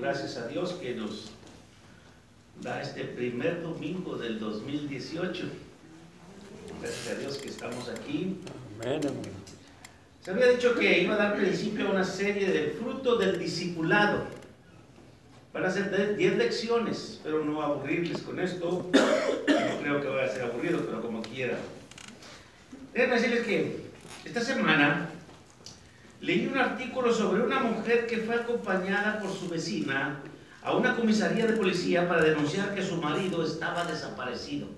gracias a Dios que nos da este primer domingo del 2018. Gracias a Dios que estamos aquí. Amén, Se había dicho que iba a dar principio a una serie del fruto del discipulado. Van a ser 10 lecciones, pero no aburrirles con esto. No creo que vaya a ser aburrido, pero como quiera. Déjenme decirles que esta semana leí un artículo sobre una mujer que fue acompañada por su vecina a una comisaría de policía para denunciar que su marido estaba desaparecido.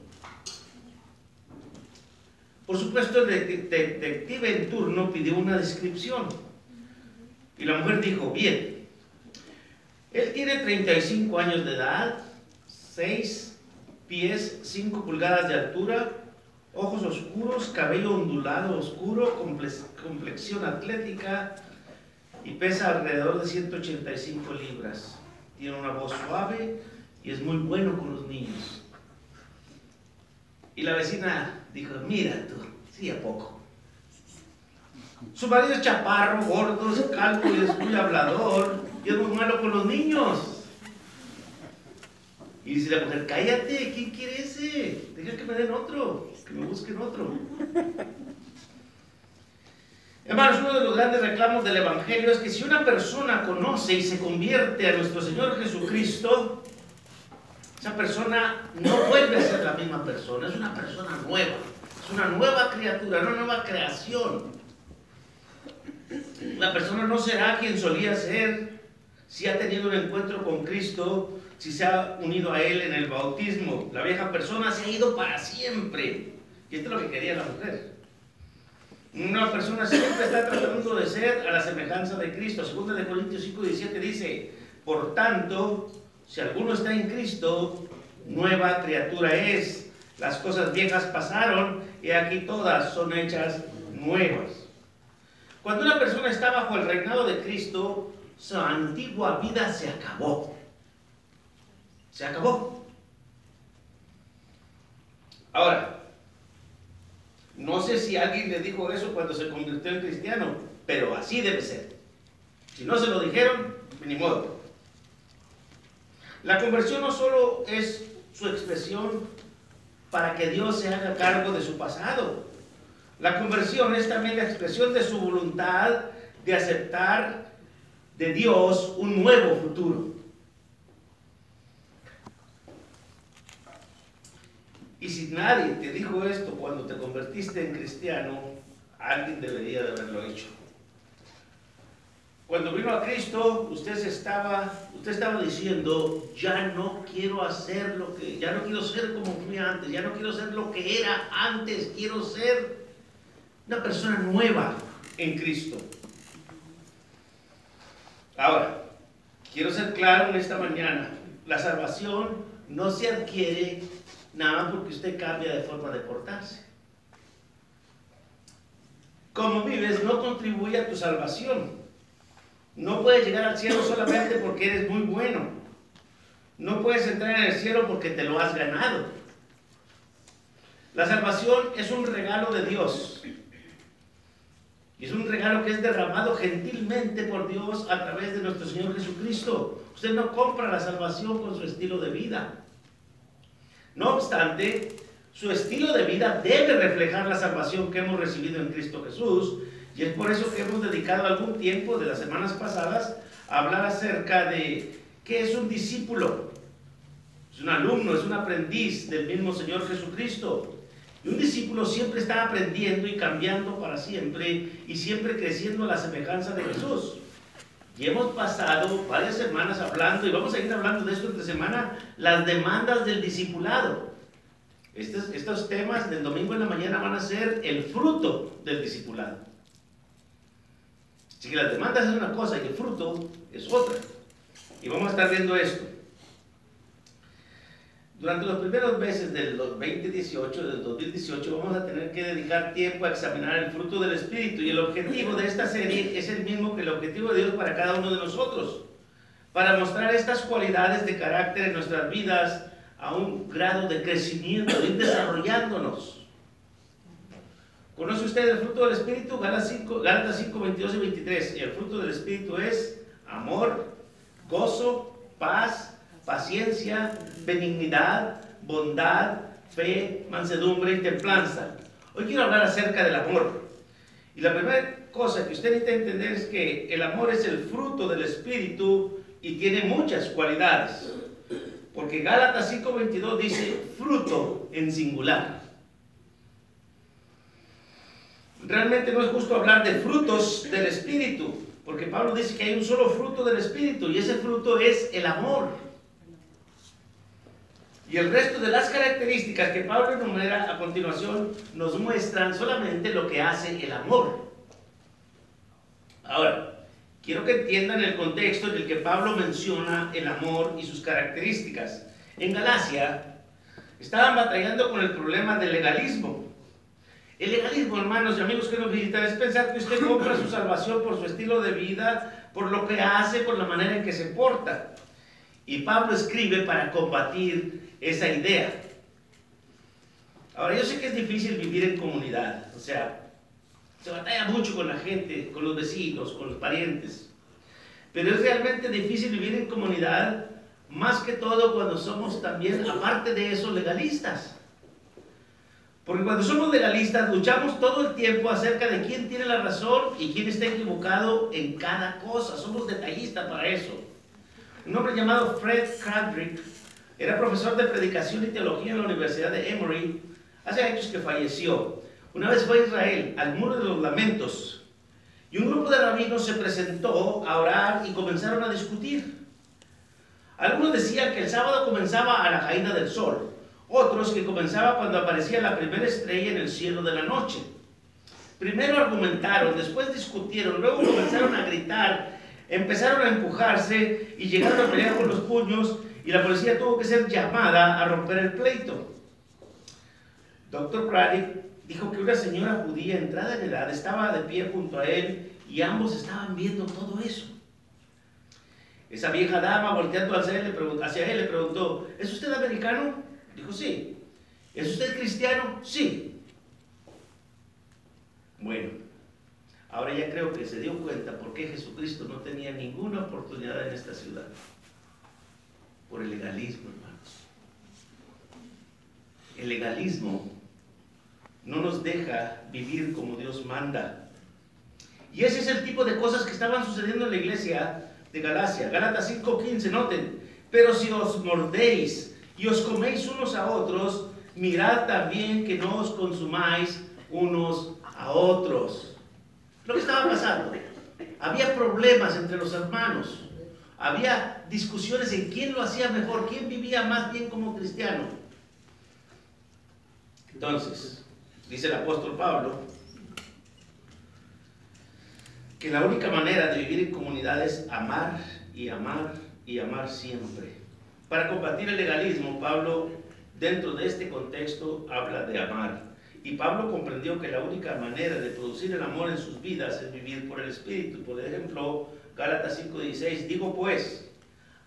Por supuesto, el detective en turno pidió una descripción. Y la mujer dijo, bien, él tiene 35 años de edad, 6 pies, 5 pulgadas de altura, ojos oscuros, cabello ondulado oscuro, complexión atlética y pesa alrededor de 185 libras. Tiene una voz suave y es muy bueno con los niños. Y la vecina dijo, mira tú, sí, a poco. Su marido es chaparro, gordo, es calvo y es muy hablador y es muy malo con los niños. Y dice la mujer, cállate, ¿quién quiere ese? Deja que me den otro, que me busquen otro. Hermanos, uno de los grandes reclamos del Evangelio es que si una persona conoce y se convierte a nuestro Señor Jesucristo, esa persona no vuelve a ser la misma persona, es una persona nueva, es una nueva criatura, una nueva creación. La persona no será quien solía ser si ha tenido un encuentro con Cristo si se ha unido a Él en el bautismo. La vieja persona se ha ido para siempre. Y esto es lo que quería la mujer. Una persona siempre está tratando de ser a la semejanza de Cristo. Segunda de Corintios 5, 17 dice, por tanto, si alguno está en Cristo, nueva criatura es. Las cosas viejas pasaron y aquí todas son hechas nuevas. Cuando una persona está bajo el reinado de Cristo, su antigua vida se acabó. Se acabó. Ahora, no sé si alguien le dijo eso cuando se convirtió en cristiano, pero así debe ser. Si no se lo dijeron, ni modo. La conversión no solo es su expresión para que Dios se haga cargo de su pasado. La conversión es también la expresión de su voluntad de aceptar de Dios un nuevo futuro. Y si nadie te dijo esto cuando te convertiste en cristiano, alguien debería de haberlo hecho. Cuando vino a Cristo, usted estaba, usted estaba diciendo, ya no quiero hacer lo que, ya no quiero ser como fui antes, ya no quiero ser lo que era antes, quiero ser una persona nueva en Cristo. Ahora, quiero ser claro en esta mañana, la salvación no se adquiere nada más porque usted cambia de forma de portarse. Como vives no contribuye a tu salvación. No puedes llegar al cielo solamente porque eres muy bueno. No puedes entrar en el cielo porque te lo has ganado. La salvación es un regalo de Dios. Y es un regalo que es derramado gentilmente por Dios a través de nuestro Señor Jesucristo. Usted no compra la salvación con su estilo de vida. No obstante, su estilo de vida debe reflejar la salvación que hemos recibido en Cristo Jesús. Y es por eso que hemos dedicado algún tiempo de las semanas pasadas a hablar acerca de qué es un discípulo. Es un alumno, es un aprendiz del mismo Señor Jesucristo. Y un discípulo siempre está aprendiendo y cambiando para siempre y siempre creciendo a la semejanza de Jesús. Y hemos pasado varias semanas hablando, y vamos a ir hablando de esto esta semana, las demandas del discipulado. Estos, estos temas del domingo en la mañana van a ser el fruto del discipulado. Así que las demandas es una cosa y el fruto es otra. Y vamos a estar viendo esto. Durante los primeros meses del 2018, del 2018, vamos a tener que dedicar tiempo a examinar el fruto del Espíritu y el objetivo de esta serie es el mismo que el objetivo de Dios para cada uno de nosotros, para mostrar estas cualidades de carácter en nuestras vidas a un grado de crecimiento, ir desarrollándonos. ¿Conoce usted el fruto del Espíritu? Gálatas 5, 5, 22 y 23. Y el fruto del Espíritu es amor, gozo, paz, paciencia, benignidad, bondad, fe, mansedumbre y templanza. Hoy quiero hablar acerca del amor. Y la primera cosa que usted necesita entender es que el amor es el fruto del Espíritu y tiene muchas cualidades. Porque Gálatas 5:22 dice fruto en singular. Realmente no es justo hablar de frutos del Espíritu, porque Pablo dice que hay un solo fruto del Espíritu y ese fruto es el amor. Y el resto de las características que Pablo enumera a continuación nos muestran solamente lo que hace el amor. Ahora, quiero que entiendan el contexto en el que Pablo menciona el amor y sus características. En Galacia estaban batallando con el problema del legalismo. El legalismo, hermanos y amigos que nos visitan, es pensar que usted compra su salvación por su estilo de vida, por lo que hace, por la manera en que se porta. Y Pablo escribe para combatir esa idea. Ahora, yo sé que es difícil vivir en comunidad, o sea, se batalla mucho con la gente, con los vecinos, con los parientes. Pero es realmente difícil vivir en comunidad, más que todo cuando somos también, aparte de eso, legalistas. Porque cuando somos legalistas luchamos todo el tiempo acerca de quién tiene la razón y quién está equivocado en cada cosa. Somos detallistas para eso. Un hombre llamado Fred Cradrick era profesor de predicación y teología en la Universidad de Emory. Hace años que falleció. Una vez fue a Israel, al muro de los lamentos, y un grupo de rabinos se presentó a orar y comenzaron a discutir. Algunos decían que el sábado comenzaba a la caída del sol, otros que comenzaba cuando aparecía la primera estrella en el cielo de la noche. Primero argumentaron, después discutieron, luego comenzaron a gritar, empezaron a empujarse y llegaron a pelear con los puños y la policía tuvo que ser llamada a romper el pleito. Doctor Craddock dijo que una señora judía entrada en edad estaba de pie junto a él y ambos estaban viendo todo eso. Esa vieja dama volteando hacia él, hacia él le preguntó, ¿es usted americano? Dijo, sí. ¿Es usted cristiano? Sí. Bueno, ahora ya creo que se dio cuenta por qué Jesucristo no tenía ninguna oportunidad en esta ciudad. Por el legalismo, hermanos. El legalismo no nos deja vivir como Dios manda. Y ese es el tipo de cosas que estaban sucediendo en la iglesia de Galacia. Gálatas 5:15, noten, pero si os mordéis y os coméis unos a otros, mirad también que no os consumáis unos a otros. Lo que estaba pasando, había problemas entre los hermanos, había discusiones en quién lo hacía mejor, quién vivía más bien como cristiano. Entonces, dice el apóstol Pablo, que la única manera de vivir en comunidad es amar y amar y amar siempre. Para combatir el legalismo, Pablo, dentro de este contexto, habla de amar. Y Pablo comprendió que la única manera de producir el amor en sus vidas es vivir por el Espíritu. Por ejemplo, Gálatas 5:16, digo pues,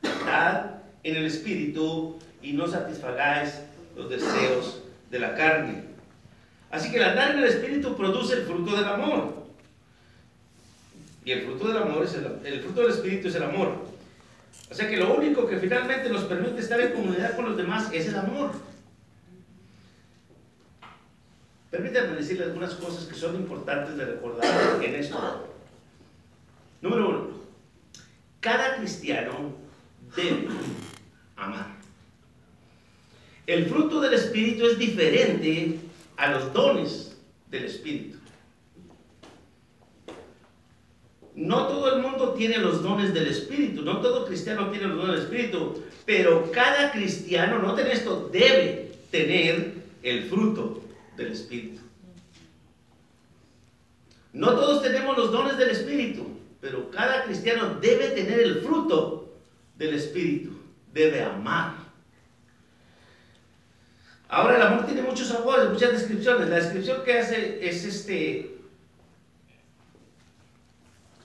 andad en el Espíritu y no satisfagáis los deseos de la carne. Así que el andar en el Espíritu produce el fruto del amor. Y el fruto del amor es el, el fruto del Espíritu es el amor. O sea que lo único que finalmente nos permite estar en comunidad con los demás es el amor. Permítanme decirles algunas cosas que son importantes de recordar en esto. Número uno, cada cristiano debe amar. El fruto del Espíritu es diferente a los dones del Espíritu. No todo el mundo tiene los dones del Espíritu, no todo cristiano tiene los dones del Espíritu, pero cada cristiano, noten esto, debe tener el fruto del Espíritu. No todos tenemos los dones del Espíritu, pero cada cristiano debe tener el fruto del Espíritu, debe amar. Ahora el amor tiene muchos sabores, muchas descripciones. La descripción que hace es este,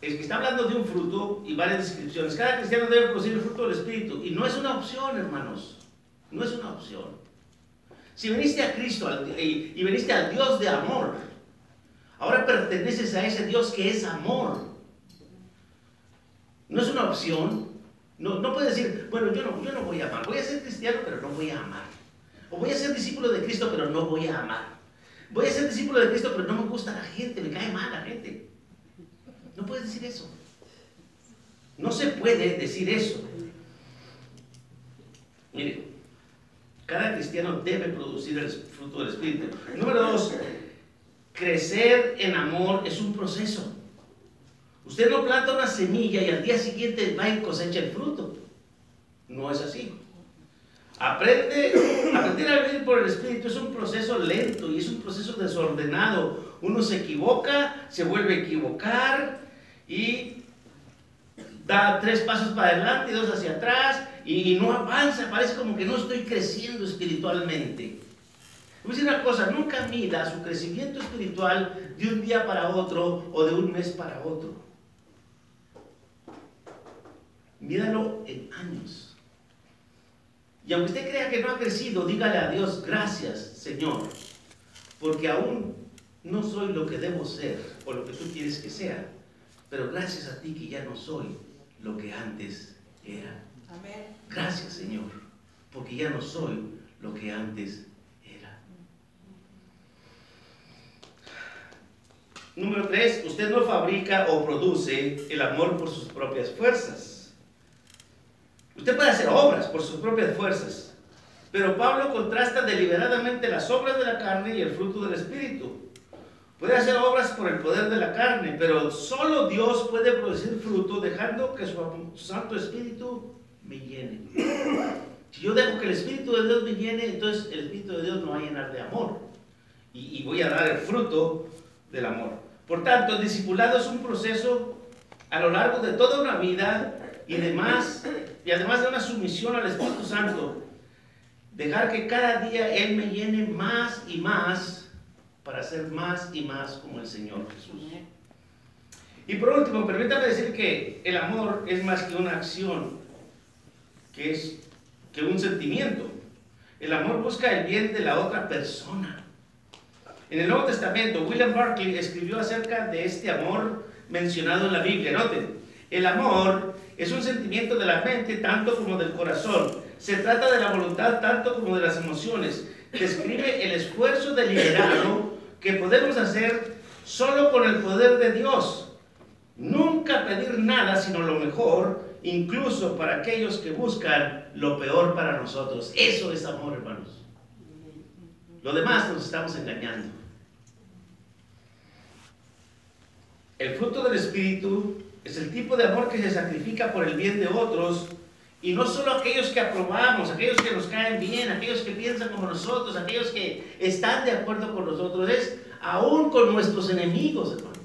es que está hablando de un fruto y varias descripciones. Cada cristiano debe producir el fruto del Espíritu. Y no es una opción, hermanos. No es una opción. Si viniste a Cristo y, viniste al Dios de amor, ahora perteneces a ese Dios que es amor. No es una opción, No, no puede decir, bueno, yo no, yo no voy a amar. Voy a ser cristiano, pero no voy a amar. O voy a ser discípulo de Cristo, pero no voy a amar. Voy a ser discípulo de Cristo, pero no me gusta la gente, me cae mal la gente. No puedes decir eso. No se puede decir eso. Mire, cada cristiano debe producir el fruto del Espíritu. Número dos, crecer en amor es un proceso. Usted no planta una semilla y al día siguiente va y cosecha el fruto. No es así. Aprende, aprender a vivir por el Espíritu es un proceso lento y es un proceso desordenado. Uno se equivoca, se vuelve a equivocar y da tres pasos para adelante y dos hacia atrás y, no avanza, parece como que no estoy creciendo espiritualmente. Voy a decir una cosa, nunca mida su crecimiento espiritual de un día para otro o de un mes para otro. Mídalo en años. Y aunque usted crea que no ha crecido, dígale a Dios, gracias Señor, porque aún no soy lo que debo ser o lo que tú quieres que sea, pero gracias a ti que ya no soy lo que antes era. Gracias Señor, porque ya no soy lo que antes era. Número tres, usted no fabrica o produce el amor por sus propias fuerzas. Usted puede hacer obras por sus propias fuerzas, pero Pablo contrasta deliberadamente las obras de la carne y el fruto del Espíritu. Puede hacer obras por el poder de la carne, pero solo Dios puede producir fruto dejando que su Santo Espíritu me llene. Si yo dejo que el Espíritu de Dios me llene, entonces el Espíritu de Dios me va a llenar de amor. Y, voy a dar el fruto del amor. Por tanto, el discipulado es un proceso a lo largo de toda una vida y además, y además de una sumisión al Espíritu Santo. Dejar que cada día Él me llene más y más para ser más y más como el Señor Jesús. Y por último, permítame decir que el amor es más que una acción, que es que un sentimiento. El amor busca el bien de la otra persona. En el Nuevo Testamento, William Barclay escribió acerca de este amor mencionado en la Biblia. Noten, el amor es un sentimiento de la mente tanto como del corazón. Se trata de la voluntad tanto como de las emociones. Describe el esfuerzo deliberado que podemos hacer solo con el poder de Dios. Nunca pedir nada sino lo mejor incluso para aquellos que buscan lo peor para nosotros. Eso es amor, hermanos. Lo demás nos estamos engañando. El fruto del Espíritu es el tipo de amor que se sacrifica por el bien de otros y no solo aquellos que aprobamos, aquellos que nos caen bien, aquellos que piensan como nosotros, aquellos que están de acuerdo con nosotros, es aún con nuestros enemigos, hermanos.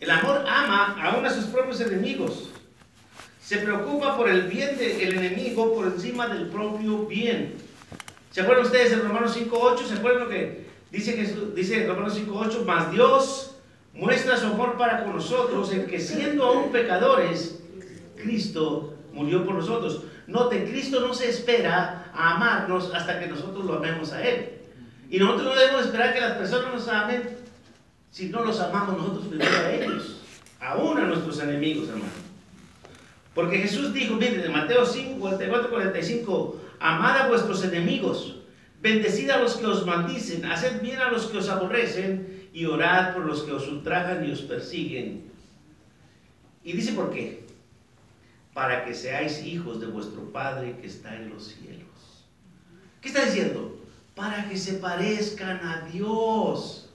El amor ama aún a sus propios enemigos se preocupa por el bien del enemigo por encima del propio bien. ¿Se acuerdan ustedes en Romanos 5.8? ¿Se acuerdan lo que dice, Jesús, dice Romanos 5.8? Más Dios muestra su amor para con nosotros en que siendo aún pecadores, Cristo murió por nosotros. Noten, Cristo no se espera a amarnos hasta que nosotros lo amemos a Él. Y nosotros no debemos esperar que las personas nos amen si no los amamos nosotros primero a ellos, aún a nuestros enemigos, hermanos. Porque Jesús dijo, miren, en Mateo 5, 44, 45, amad a vuestros enemigos, bendecid a los que os maldicen, haced bien a los que os aborrecen y orad por los que os ultrajan y os persiguen. Y dice por qué. Para que seáis hijos de vuestro Padre que está en los cielos. ¿Qué está diciendo? Para que se parezcan a Dios.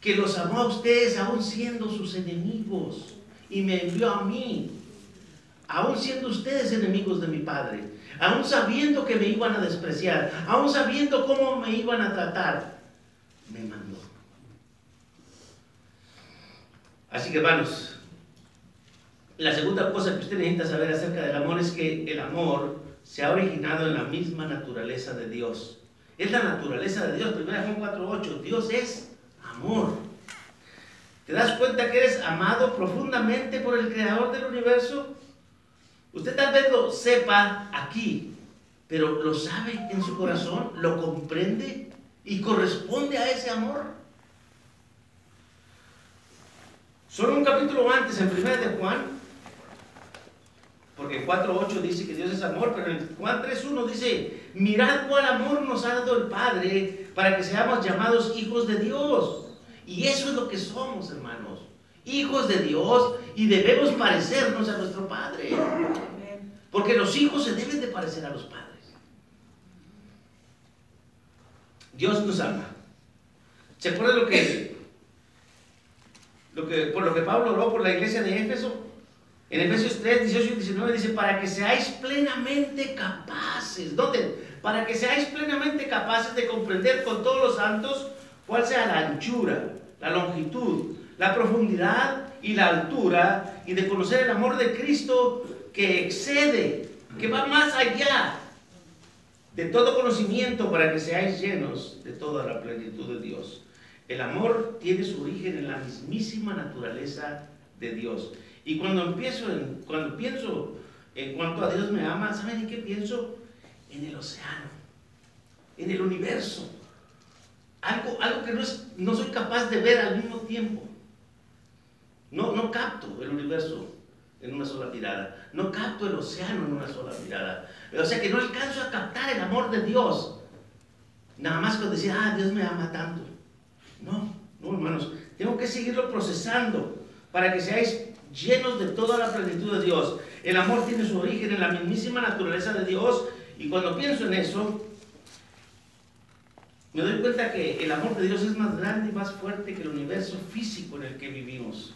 Que los amó a ustedes aún siendo sus enemigos. Y me envió a mí aún siendo ustedes enemigos de mi Padre, aún sabiendo que me iban a despreciar, aún sabiendo cómo me iban a tratar, me mandó. Así que hermanos, la segunda cosa que usted necesita saber acerca del amor es que el amor se ha originado en la misma naturaleza de Dios. Es la naturaleza de Dios. 1 Juan 4.8. Dios es amor. ¿Te das cuenta que eres amado profundamente por el Creador del universo? Usted tal vez lo sepa aquí, pero lo sabe en su corazón, lo comprende y corresponde a ese amor. Solo un capítulo antes, en 1 de Juan, porque 4.8 dice que Dios es amor, pero en Juan 3.1 dice, mirad cuál amor nos ha dado el Padre para que seamos llamados hijos de Dios. Y eso es lo que somos, hermanos. Hijos de Dios y debemos parecernos a nuestro Padre. Porque los hijos se deben de parecer a los padres. Dios nos ama. ¿Se acuerdan lo que, lo que, por lo que Pablo oró por la iglesia de Éfeso? En Efesios 3, 18 y 19 dice, para que seáis plenamente capaces, ¿dónde? Para que seáis plenamente capaces de comprender con todos los santos cuál sea la anchura, la longitud, la profundidad y la altura, y de conocer el amor de Cristo que excede, que va más allá de todo conocimiento para que seáis llenos de toda la plenitud de Dios. El amor tiene su origen en la mismísima naturaleza de Dios. Y cuando empiezo, en, cuando pienso en cuanto a Dios me ama, ¿saben en qué pienso? En el océano, en el universo. Algo, algo que no, es, no soy capaz de ver al mismo tiempo. No, no capto el universo en una sola mirada. No capto el océano en una sola mirada. O sea que no alcanzo a captar el amor de Dios. Nada más cuando decir, ah, Dios me ama tanto. No, no, hermanos. Tengo que seguirlo procesando para que seáis llenos de toda la plenitud de Dios. El amor tiene su origen en la mismísima naturaleza de Dios. Y cuando pienso en eso, me doy cuenta que el amor de Dios es más grande y más fuerte que el universo físico en el que vivimos.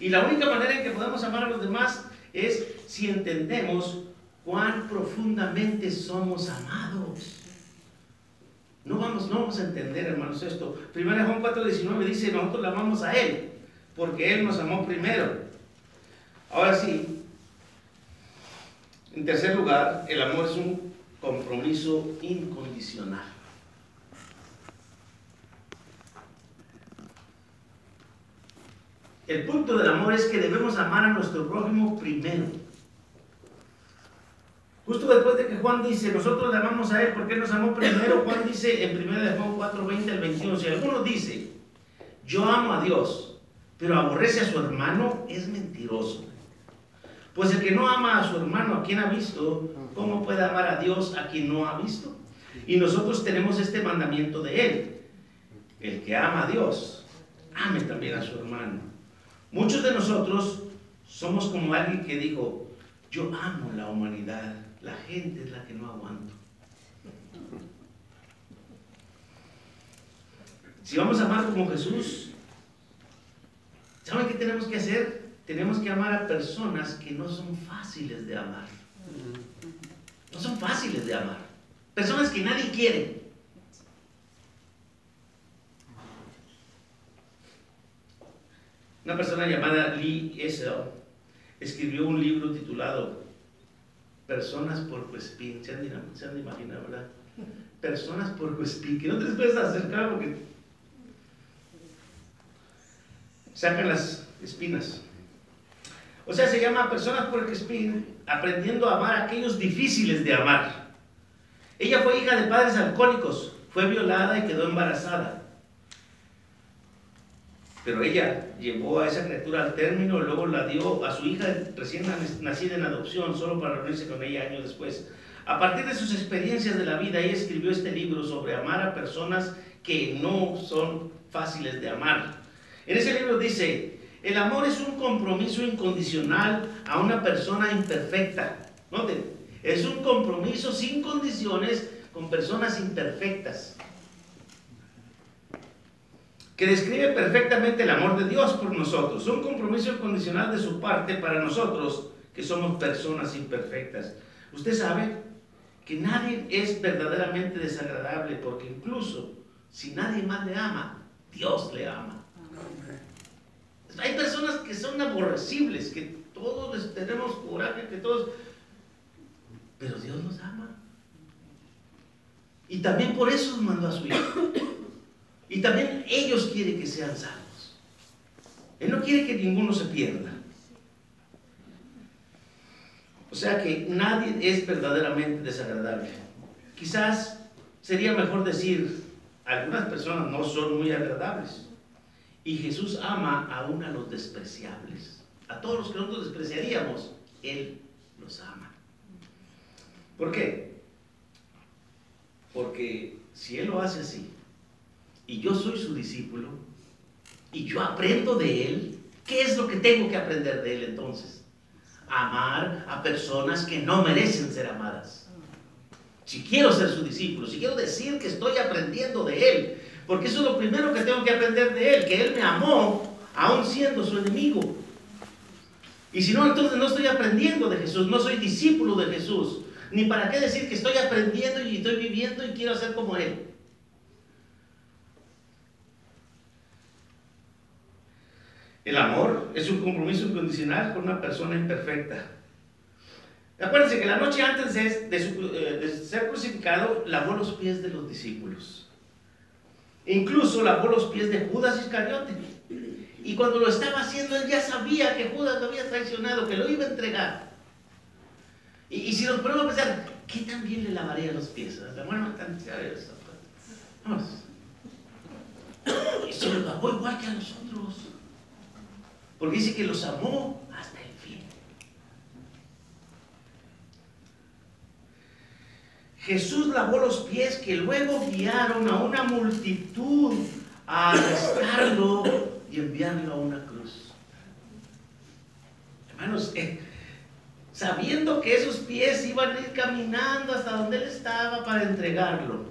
Y la única manera en que podemos amar a los demás es si entendemos cuán profundamente somos amados. No vamos, no vamos a entender, hermanos, esto. Primera Juan 4:19 dice, nosotros le amamos a Él, porque Él nos amó primero. Ahora sí, en tercer lugar, el amor es un compromiso incondicional. El punto del amor es que debemos amar a nuestro prójimo primero. Justo después de que Juan dice, nosotros le amamos a Él porque Él nos amó primero, Juan dice en 1 Juan 4, 20 al 21, si alguno dice, yo amo a Dios, pero aborrece a su hermano, es mentiroso. Pues el que no ama a su hermano, a quien ha visto, ¿cómo puede amar a Dios a quien no ha visto? Y nosotros tenemos este mandamiento de Él. El que ama a Dios, ame también a su hermano. Muchos de nosotros somos como alguien que dijo, yo amo la humanidad, la gente es la que no aguanto. Si vamos a amar como Jesús, ¿saben qué tenemos que hacer? Tenemos que amar a personas que no son fáciles de amar. No son fáciles de amar. Personas que nadie quiere. Una persona llamada Lee Essel escribió un libro titulado Personas por Cuespín. ¿Se han, de imaginar, verdad? Personas por Cuespín. Que no te puedes acercar porque sacan las espinas. O sea, se llama Personas por Cuespín, aprendiendo a amar a aquellos difíciles de amar. Ella fue hija de padres alcohólicos, fue violada y quedó embarazada. Pero ella llevó a esa criatura al término, luego la dio a su hija recién nacida en adopción, solo para reunirse con ella años después. A partir de sus experiencias de la vida, ella escribió este libro sobre amar a personas que no son fáciles de amar. En ese libro dice, el amor es un compromiso incondicional a una persona imperfecta. Noten, es un compromiso sin condiciones con personas imperfectas que describe perfectamente el amor de Dios por nosotros, un compromiso incondicional de su parte para nosotros, que somos personas imperfectas. Usted sabe que nadie es verdaderamente desagradable, porque incluso si nadie más le ama, Dios le ama. Hay personas que son aborrecibles, que todos les tenemos coraje, que todos... Pero Dios nos ama. Y también por eso mandó a su Hijo. Y también ellos quieren que sean salvos. Él no quiere que ninguno se pierda. O sea que nadie es verdaderamente desagradable. Quizás sería mejor decir, algunas personas no son muy agradables. Y Jesús ama aún a los despreciables. A todos los que nosotros despreciaríamos, Él los ama. ¿Por qué? Porque si Él lo hace así, y yo soy su discípulo, y yo aprendo de Él, ¿qué es lo que tengo que aprender de Él entonces? Amar a personas que no merecen ser amadas. Si quiero ser su discípulo, si quiero decir que estoy aprendiendo de Él, porque eso es lo primero que tengo que aprender de Él, que Él me amó aún siendo su enemigo. Y si no, entonces no estoy aprendiendo de Jesús, no soy discípulo de Jesús. Ni para qué decir que estoy aprendiendo y estoy viviendo y quiero ser como Él. El amor es un compromiso incondicional con una persona imperfecta. Acuérdense que la noche antes de, eh, de, ser crucificado lavó los pies de los discípulos. Incluso lavó los pies de Judas Iscariote. Y cuando lo estaba haciendo, él ya sabía que Judas lo había traicionado, que lo iba a entregar. Y, si nos ponemos a pensar, ¿qué también le lavaría los pies? Bueno, Vamos. Y se lo lavó igual que a nosotros. Porque dice que los amó hasta el fin. Jesús lavó los pies que luego guiaron a una multitud a arrestarlo y enviarlo a una cruz. Hermanos, eh, sabiendo que esos pies iban a ir caminando hasta donde él estaba para entregarlo.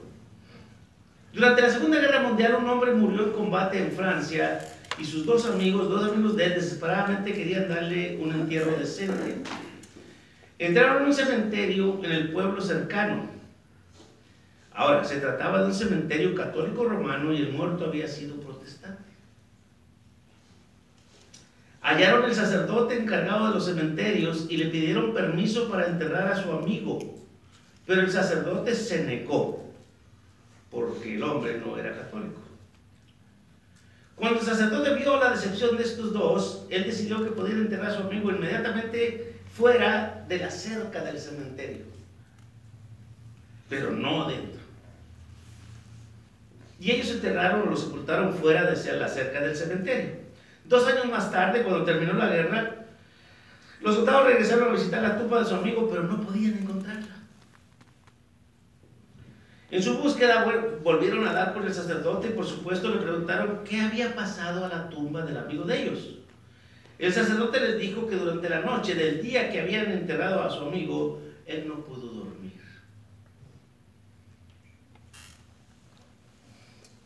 Durante la Segunda Guerra Mundial un hombre murió en combate en Francia y sus dos amigos, dos amigos de él, desesperadamente querían darle un entierro decente. Entraron a un cementerio en el pueblo cercano. Ahora, se trataba de un cementerio católico romano y el muerto había sido protestante. Hallaron el sacerdote encargado de los cementerios y le pidieron permiso para enterrar a su amigo. Pero el sacerdote se negó, porque el hombre no era católico. Cuando el sacerdote vio la decepción de estos dos, él decidió que podía enterrar a su amigo inmediatamente fuera de la cerca del cementerio, pero no dentro. Y ellos enterraron o lo sepultaron fuera de la cerca del cementerio. Dos años más tarde, cuando terminó la guerra, los soldados regresaron a visitar la tumba de su amigo, pero no podían En su búsqueda volvieron a dar con el sacerdote y por supuesto le preguntaron qué había pasado a la tumba del amigo de ellos. El sacerdote les dijo que durante la noche del día que habían enterrado a su amigo, él no pudo dormir.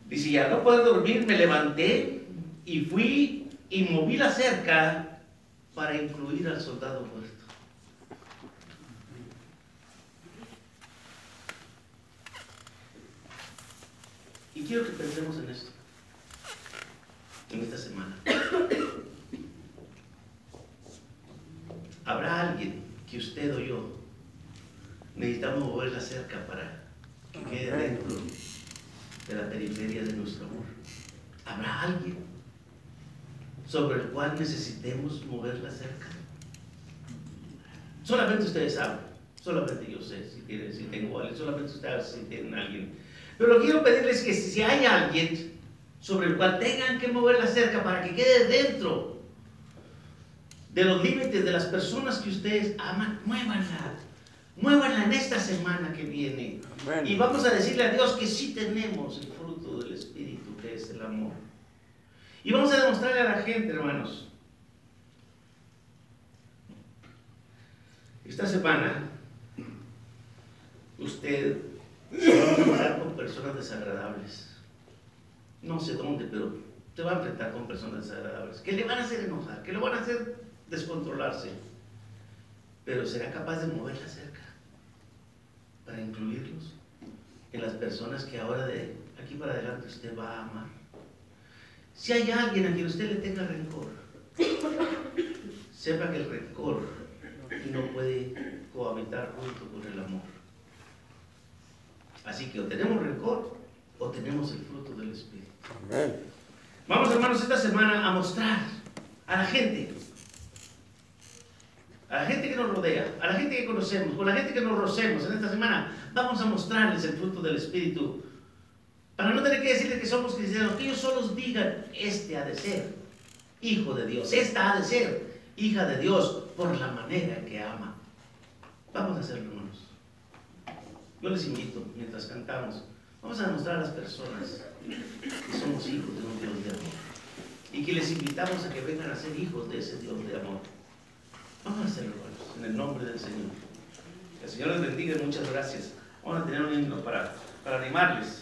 Dice, ya no puedo dormir, me levanté y fui y moví la cerca para incluir al soldado muerto. Y quiero que pensemos en esto, en esta semana. ¿Habrá alguien que usted o yo necesitamos mover la cerca para que quede dentro de la periferia de nuestro amor? ¿Habrá alguien? sobre el cual necesitemos mover la cerca. Solamente ustedes saben, solamente yo sé si, tienen, si tengo alguien, solamente ustedes si tienen alguien. Pero quiero pedirles que si hay alguien sobre el cual tengan que mover la cerca para que quede dentro de los límites de las personas que ustedes aman, muévanla. Muévanla en esta semana que viene. Y vamos a decirle a Dios que sí tenemos el fruto del Espíritu, que es el amor. Y vamos a demostrarle a la gente, hermanos. Esta semana, usted se va a enfrentar con personas desagradables. No sé dónde, pero te va a enfrentar con personas desagradables. Que le van a hacer enojar, que lo van a hacer descontrolarse. Pero será capaz de moverla cerca para incluirlos en las personas que ahora de aquí para adelante usted va a amar. Si hay alguien a quien usted le tenga rencor, sepa que el rencor no puede cohabitar junto con el amor. Así que o tenemos rencor o tenemos el fruto del Espíritu. Vamos hermanos esta semana a mostrar a la gente, a la gente que nos rodea, a la gente que conocemos, con la gente que nos rocemos en esta semana, vamos a mostrarles el fruto del Espíritu para no tener que decirles que somos cristianos, que ellos solos digan, este ha de ser hijo de Dios, esta ha de ser hija de Dios por la manera que ama. Vamos a hacerlo. Yo les invito, mientras cantamos, vamos a demostrar a las personas que somos hijos de un Dios de amor. Y que les invitamos a que vengan a ser hijos de ese Dios de amor. Vamos a hacerlo, hermanos, en el nombre del Señor. Que el Señor les bendiga y muchas gracias. Vamos a tener un himno para, para animarles.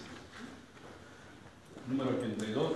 Número 82.